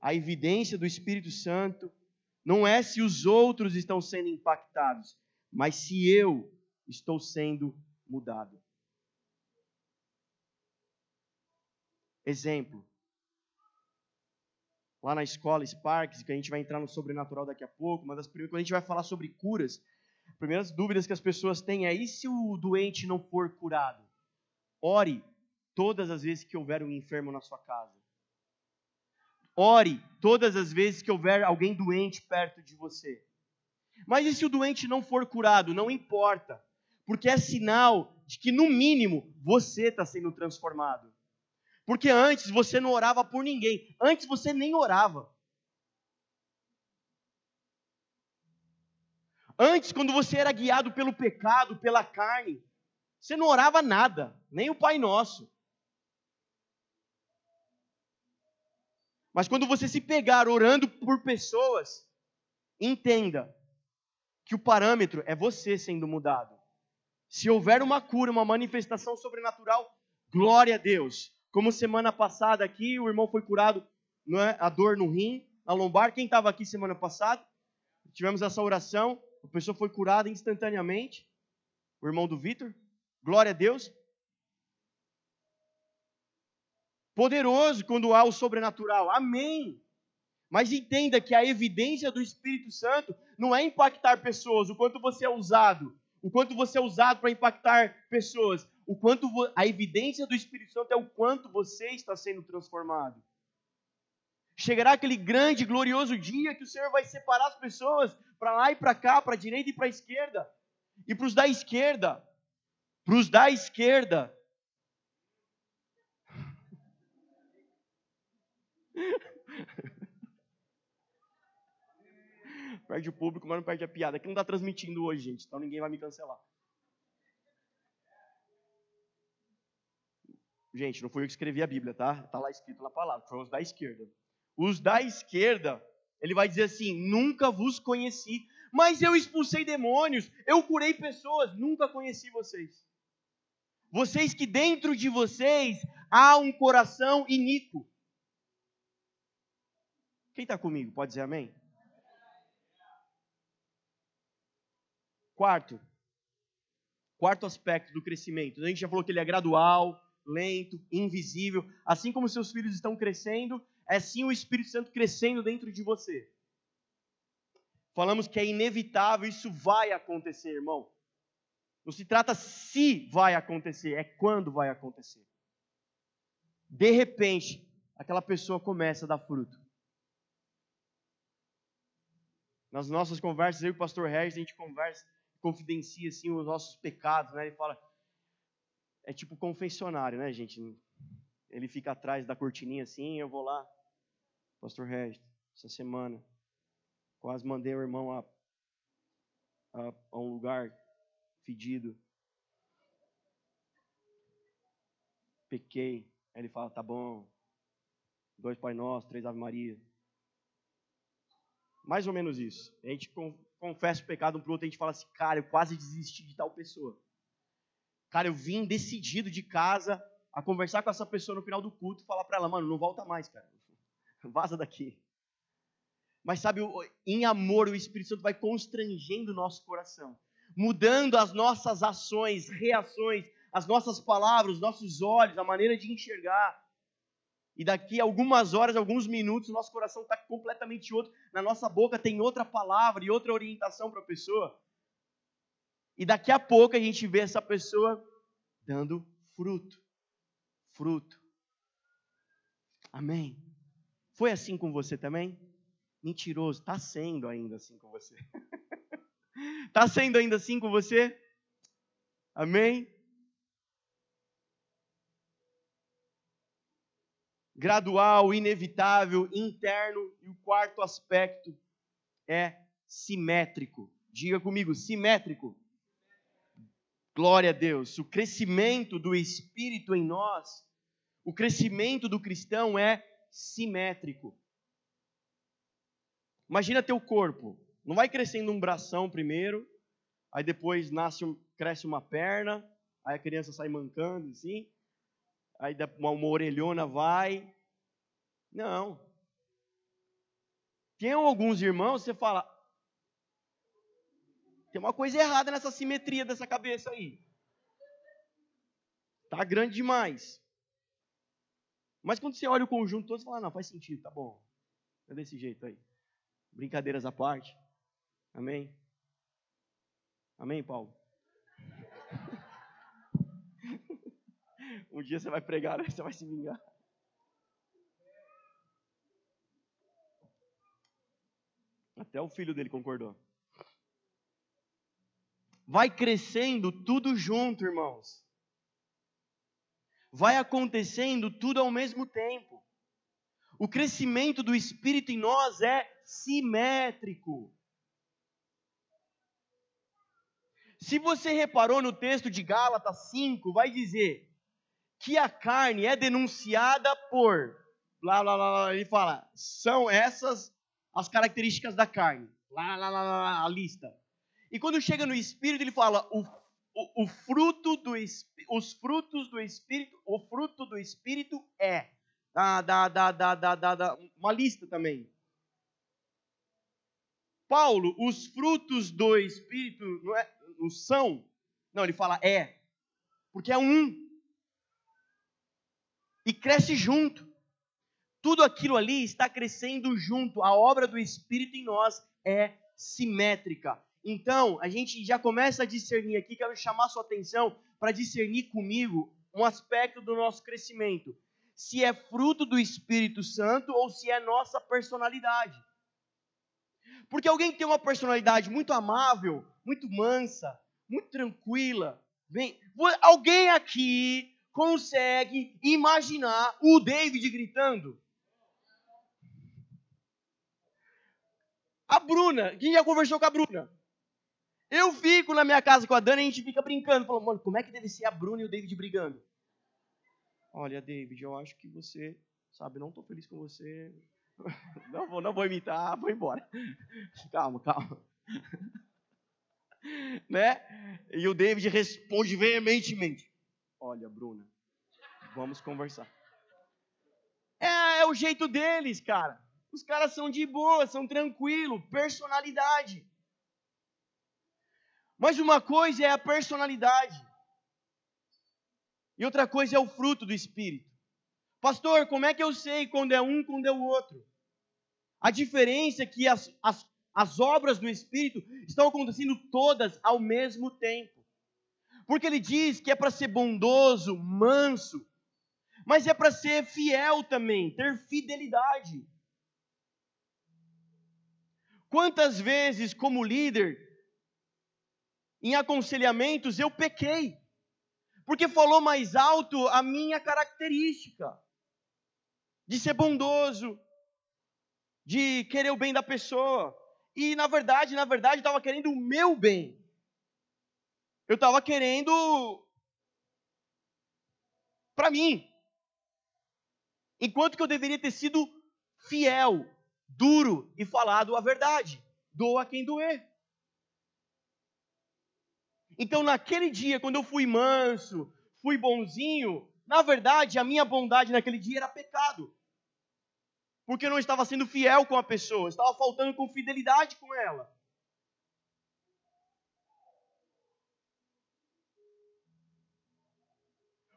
A evidência do Espírito Santo não é se os outros estão sendo impactados, mas se eu estou sendo mudado. Exemplo: Lá na escola Sparks, que a gente vai entrar no sobrenatural daqui a pouco, mas quando a gente vai falar sobre curas, as primeiras dúvidas que as pessoas têm é: e se o doente não for curado? Ore todas as vezes que houver um enfermo na sua casa. Ore todas as vezes que houver alguém doente perto de você. Mas e se o doente não for curado? Não importa, porque é sinal de que, no mínimo, você está sendo transformado. Porque antes você não orava por ninguém, antes você nem orava. Antes, quando você era guiado pelo pecado, pela carne, você não orava nada, nem o Pai Nosso. Mas quando você se pegar orando por pessoas, entenda que o parâmetro é você sendo mudado. Se houver uma cura, uma manifestação sobrenatural, glória a Deus. Como semana passada aqui, o irmão foi curado, não é? a dor no rim, a lombar. Quem estava aqui semana passada? Tivemos essa oração, a pessoa foi curada instantaneamente. O irmão do Vitor. Glória a Deus. Poderoso quando há o sobrenatural. Amém. Mas entenda que a evidência do Espírito Santo não é impactar pessoas, o quanto você é usado, o quanto você é usado para impactar pessoas, o quanto a evidência do Espírito Santo é o quanto você está sendo transformado. Chegará aquele grande, glorioso dia que o Senhor vai separar as pessoas para lá e para cá, para a direita e para a esquerda. E para os da esquerda, para os da esquerda, perde o público, mas não perde a piada. Aqui não está transmitindo hoje, gente, então ninguém vai me cancelar. Gente, não fui eu que escrevi a Bíblia, tá? Está lá escrito na palavra, foram os da esquerda. Os da esquerda, ele vai dizer assim: nunca vos conheci, mas eu expulsei demônios, eu curei pessoas, nunca conheci vocês. Vocês que dentro de vocês há um coração iníquo. Quem está comigo? Pode dizer amém? Quarto, quarto aspecto do crescimento. A gente já falou que ele é gradual, lento, invisível. Assim como seus filhos estão crescendo, é sim o Espírito Santo crescendo dentro de você. Falamos que é inevitável, isso vai acontecer, irmão. Não se trata se vai acontecer, é quando vai acontecer. De repente, aquela pessoa começa a dar fruto. Nas nossas conversas, eu e o pastor Regis, a gente conversa confidencia assim os nossos pecados, né? Ele fala é tipo confessionário, né, gente? Ele fica atrás da cortininha assim, eu vou lá, Pastor Regis, essa semana quase mandei o irmão a, a, a um lugar fedido. Pequei. Aí ele fala, tá bom. Dois Pai Nosso, três Ave Maria. Mais ou menos isso. A gente confessa o pecado um para o outro, a gente fala assim, cara, eu quase desisti de tal pessoa. Cara, eu vim decidido de casa a conversar com essa pessoa no final do culto e falar para ela, mano, não volta mais, cara. Vaza daqui. Mas sabe, em amor, o Espírito Santo vai constrangendo o nosso coração, mudando as nossas ações, reações, as nossas palavras, os nossos olhos, a maneira de enxergar e daqui a algumas horas, alguns minutos, nosso coração está completamente outro, na nossa boca tem outra palavra e outra orientação para a pessoa. E daqui a pouco a gente vê essa pessoa dando fruto. Fruto. Amém. Foi assim com você também? Mentiroso, está sendo ainda assim com você. Está sendo ainda assim com você? Amém? gradual, inevitável, interno. E o quarto aspecto é simétrico. Diga comigo, simétrico. Glória a Deus. O crescimento do Espírito em nós, o crescimento do cristão é simétrico. Imagina teu corpo. Não vai crescendo um bração primeiro, aí depois nasce, cresce uma perna, aí a criança sai mancando assim, aí uma, uma orelhona vai. Não. Tem alguns irmãos, você fala, tem uma coisa errada nessa simetria dessa cabeça aí. Tá grande demais. Mas quando você olha o conjunto todo, você fala, não, faz sentido, tá bom. É desse jeito aí. Brincadeiras à parte. Amém? Amém, Paulo? um dia você vai pregar, né? você vai se vingar. Até o filho dele concordou. Vai crescendo tudo junto, irmãos. Vai acontecendo tudo ao mesmo tempo. O crescimento do Espírito em nós é simétrico. Se você reparou no texto de Gálatas 5, vai dizer que a carne é denunciada por. Lá, lá, lá, lá, ele fala, são essas as características da carne. Lá, lá, lá, lá, a lista. E quando chega no espírito, ele fala o, o, o fruto do os frutos do espírito, o fruto do espírito é da, da, da, da, da uma lista também. Paulo, os frutos do espírito não, é, não são, não, ele fala é, porque é um e cresce junto. Tudo aquilo ali está crescendo junto. A obra do Espírito em nós é simétrica. Então, a gente já começa a discernir aqui, quero chamar sua atenção para discernir comigo um aspecto do nosso crescimento. Se é fruto do Espírito Santo ou se é nossa personalidade. Porque alguém que tem uma personalidade muito amável, muito mansa, muito tranquila, alguém aqui consegue imaginar o David gritando? A Bruna, quem já conversou com a Bruna? Eu fico na minha casa com a Dani e a gente fica brincando, falando, mano, como é que deve ser a Bruna e o David brigando? Olha, David, eu acho que você, sabe, não estou feliz com você. Não vou, não vou imitar, vou embora. Calma, calma. Né? E o David responde veementemente: Olha, Bruna, vamos conversar. É, é o jeito deles, cara. Os caras são de boa, são tranquilos, personalidade. Mas uma coisa é a personalidade. E outra coisa é o fruto do Espírito. Pastor, como é que eu sei quando é um, quando é o outro? A diferença é que as, as, as obras do Espírito estão acontecendo todas ao mesmo tempo. Porque ele diz que é para ser bondoso, manso, mas é para ser fiel também, ter fidelidade. Quantas vezes, como líder, em aconselhamentos, eu pequei, porque falou mais alto a minha característica de ser bondoso, de querer o bem da pessoa. E na verdade, na verdade, estava querendo o meu bem. Eu estava querendo para mim. Enquanto que eu deveria ter sido fiel, duro e falado a verdade. Doa quem doer. Então, naquele dia, quando eu fui manso, fui bonzinho, na verdade, a minha bondade naquele dia era pecado. Porque eu não estava sendo fiel com a pessoa, estava faltando com fidelidade com ela.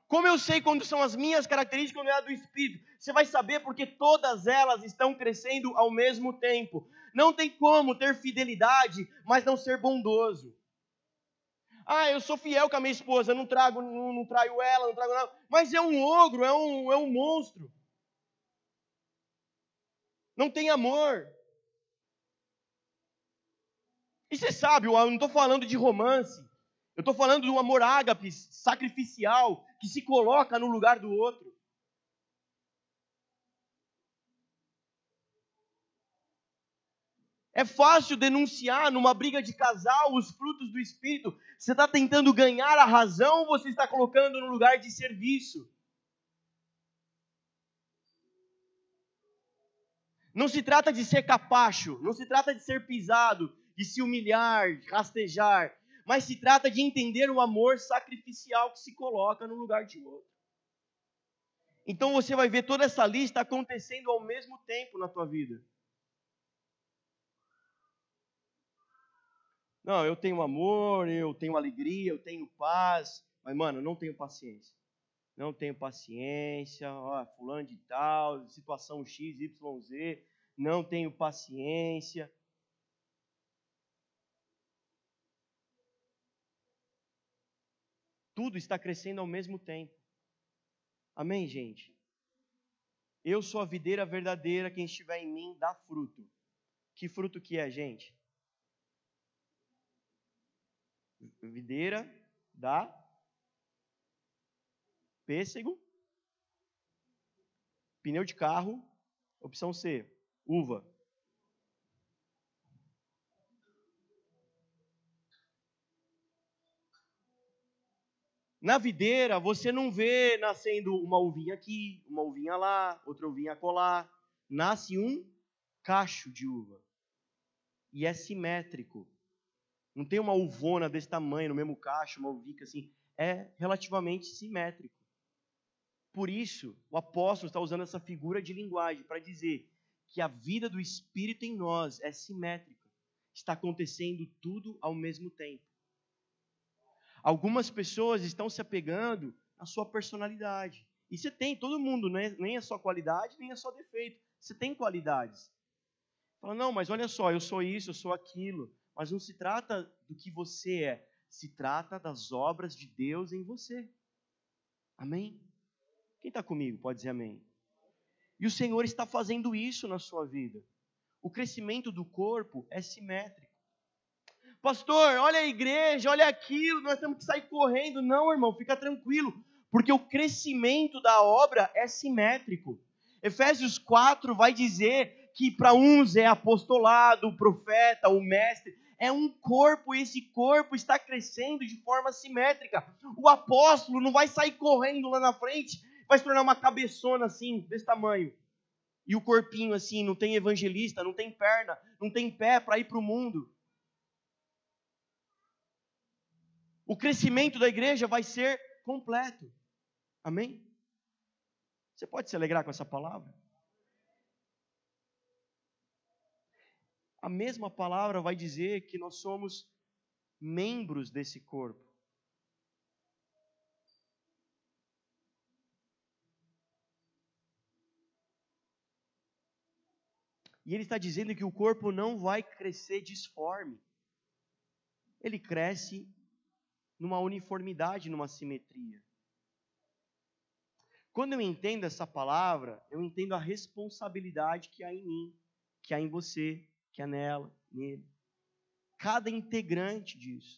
Como eu sei quando são as minhas características, quando é a do Espírito? Você vai saber porque todas elas estão crescendo ao mesmo tempo. Não tem como ter fidelidade, mas não ser bondoso. Ah, eu sou fiel com a minha esposa, não trago, não, não traio ela, não trago nada. Mas é um ogro, é um, é um monstro. Não tem amor. E você sabe, eu não estou falando de romance. Eu estou falando do amor ágape, sacrificial, que se coloca no lugar do outro. É fácil denunciar numa briga de casal os frutos do Espírito. Você está tentando ganhar a razão ou você está colocando no lugar de serviço? Não se trata de ser capacho, não se trata de ser pisado, de se humilhar, de rastejar mas se trata de entender o amor sacrificial que se coloca no lugar de outro. Então você vai ver toda essa lista acontecendo ao mesmo tempo na tua vida. Não, eu tenho amor, eu tenho alegria, eu tenho paz, mas mano, eu não tenho paciência. não tenho paciência, ó, fulano de tal, situação X, Y, Z, não tenho paciência. Tudo está crescendo ao mesmo tempo. Amém, gente? Eu sou a videira verdadeira, quem estiver em mim dá fruto. Que fruto que é, gente? Videira dá pêssego, pneu de carro, opção C, uva. Na videira, você não vê nascendo uma uvinha aqui, uma uvinha lá, outra uvinha colar. Nasce um cacho de uva. E é simétrico. Não tem uma uvona desse tamanho no mesmo cacho, uma uvica assim. É relativamente simétrico. Por isso, o apóstolo está usando essa figura de linguagem para dizer que a vida do Espírito em nós é simétrica. Está acontecendo tudo ao mesmo tempo. Algumas pessoas estão se apegando à sua personalidade. E você tem, todo mundo, né? nem a sua qualidade, nem a sua defeito. Você tem qualidades. Fala, não, mas olha só, eu sou isso, eu sou aquilo. Mas não se trata do que você é, se trata das obras de Deus em você. Amém? Quem está comigo pode dizer amém. E o Senhor está fazendo isso na sua vida. O crescimento do corpo é simétrico. Pastor, olha a igreja, olha aquilo, nós temos que sair correndo. Não, irmão, fica tranquilo, porque o crescimento da obra é simétrico. Efésios 4 vai dizer que para uns é apostolado, o profeta, o mestre, é um corpo e esse corpo está crescendo de forma simétrica. O apóstolo não vai sair correndo lá na frente, vai se tornar uma cabeçona assim, desse tamanho. E o corpinho assim, não tem evangelista, não tem perna, não tem pé para ir para o mundo. o crescimento da igreja vai ser completo. Amém? Você pode se alegrar com essa palavra? A mesma palavra vai dizer que nós somos membros desse corpo. E ele está dizendo que o corpo não vai crescer disforme. Ele cresce numa uniformidade, numa simetria. Quando eu entendo essa palavra, eu entendo a responsabilidade que há em mim, que há em você, que há nela, nele. Cada integrante disso.